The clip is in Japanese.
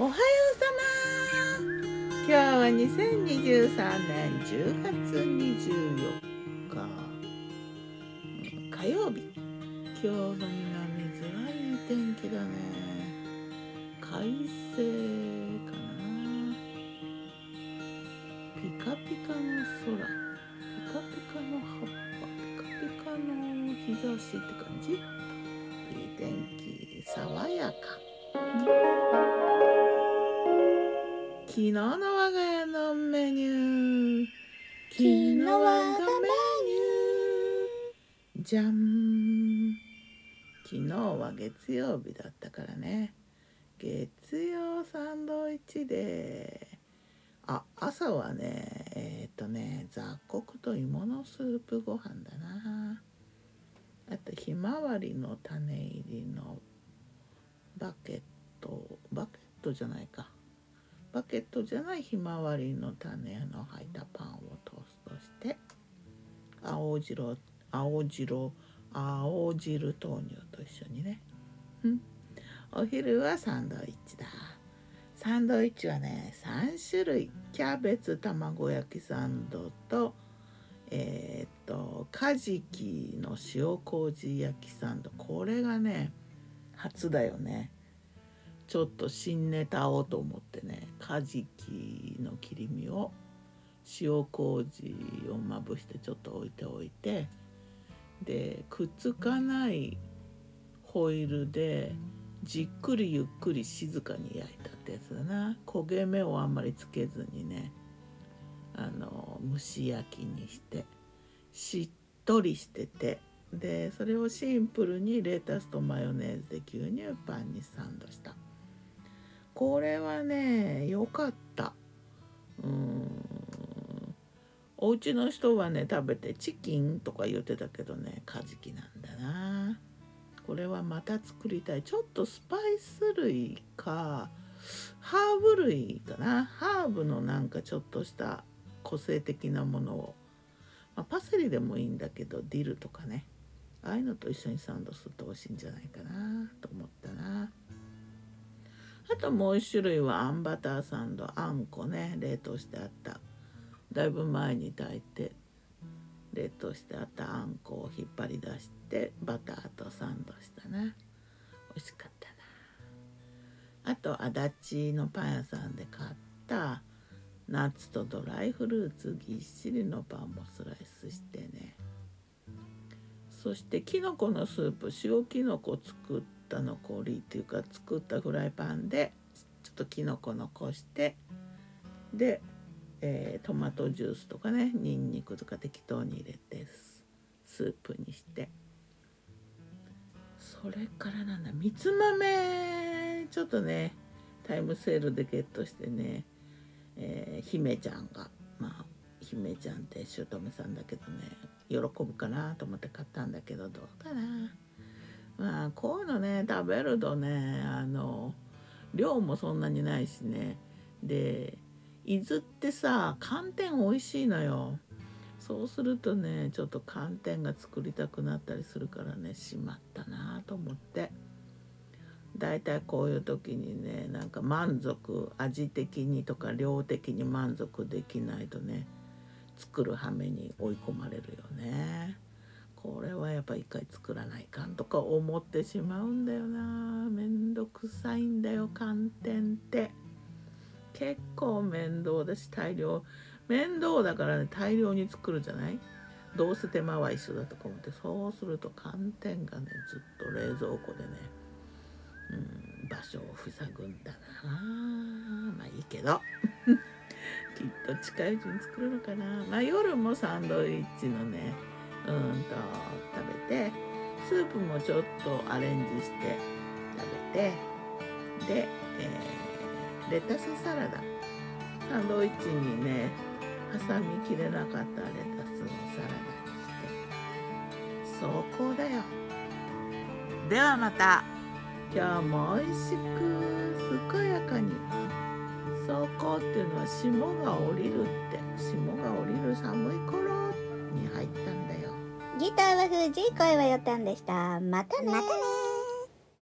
おはようさま。今日は2023年10月24日。火曜日。今日の南ずらいい天気だね。快晴かな。ピカピカの空。ピカピカの葉っぱ。ピカピカの日差しって感じ。いい天気。爽やか。昨日の我が家のメニュー。昨日我がメニュー。じゃん昨日は月曜日だったからね。月曜サンドイッチで。あ朝はねえっ、ー、とね雑穀と芋のスープご飯だな。あとひまわりの種入りのバケット。バケットじゃないか。バケットじゃないひまわりの種の入ったパンをトーストして青白青白青汁豆乳と一緒にね、うん、お昼はサンドイッチだ。サンドイッチはね3種類。キャベツ卵焼きサンドとえー、っとカジキの塩麹焼きサンド。これがね初だよね。ちょっと新ネタをと思ってねカジキの切り身を塩麹をまぶしてちょっと置いておいてでくっつかないホイルでじっくりゆっくり静かに焼いたってやつだな焦げ目をあんまりつけずにねあの蒸し焼きにしてしっとりしててでそれをシンプルにレタスとマヨネーズで牛乳パンにサンドした。これはね良かった。うん。お家の人はね食べてチキンとか言ってたけどねカジキなんだな。これはまた作りたい。ちょっとスパイス類かハーブ類かな。ハーブのなんかちょっとした個性的なものを、まあ、パセリでもいいんだけどディルとかね。ああいうのと一緒にサンドすると美味しいんじゃないかなと思ったな。あともう一種類はあんバターサンドあんこね冷凍してあった。だいぶ前に炊いて冷凍してあった。あんこを引っ張り出してバターとサンドしたな。美味しかったな。あと足立のパン屋さんで買ったナッツとドライフルーツぎっしりのパンもスライスしてね。そしてきのこのスープ塩きのこ作ってった残りっていうか作ったフライパンでちょっときのこ残してで、えー、トマトジュースとかねにんにくとか適当に入れてスープにしてそれからなんだみつ豆ちょっとねタイムセールでゲットしてね、えー、姫ちゃんがまあ姫ちゃんって姑さんだけどね喜ぶかなと思って買ったんだけどどうかな。まあこういうのね食べるとねあの量もそんなにないしね。で伊豆ってさ寒天美味しいのよ。そうするとねちょっと寒天が作りたくなったりするからねしまったなと思って。だいたいこういう時にねなんか満足味的にとか量的に満足できないとね作る羽目に追い込まれるよね。回作らないかんとか思ってしまうんだよな。めんどくさいんだよ寒天って。結構面倒だし大量。面倒だからね大量に作るじゃない？どうせ手間は一緒だとか思って。そうすると寒天がねずっと冷蔵庫でね、うん、場所を塞ぐんだな。まあいいけど。きっと近いうちに作るのかな。まあ夜もサンドイッチのねうんと食べてスープもちょっとアレンジして食べてで、えー、レタスサラダ。サンドイッチにね挟みきれなかったレタスをサラダにして。そこだよ。ではまた。今日も美味しく健やかに。そこっていうのは霜が降りるって。霜が降りる寒いギターは藤井声はよたんでした。またねまたね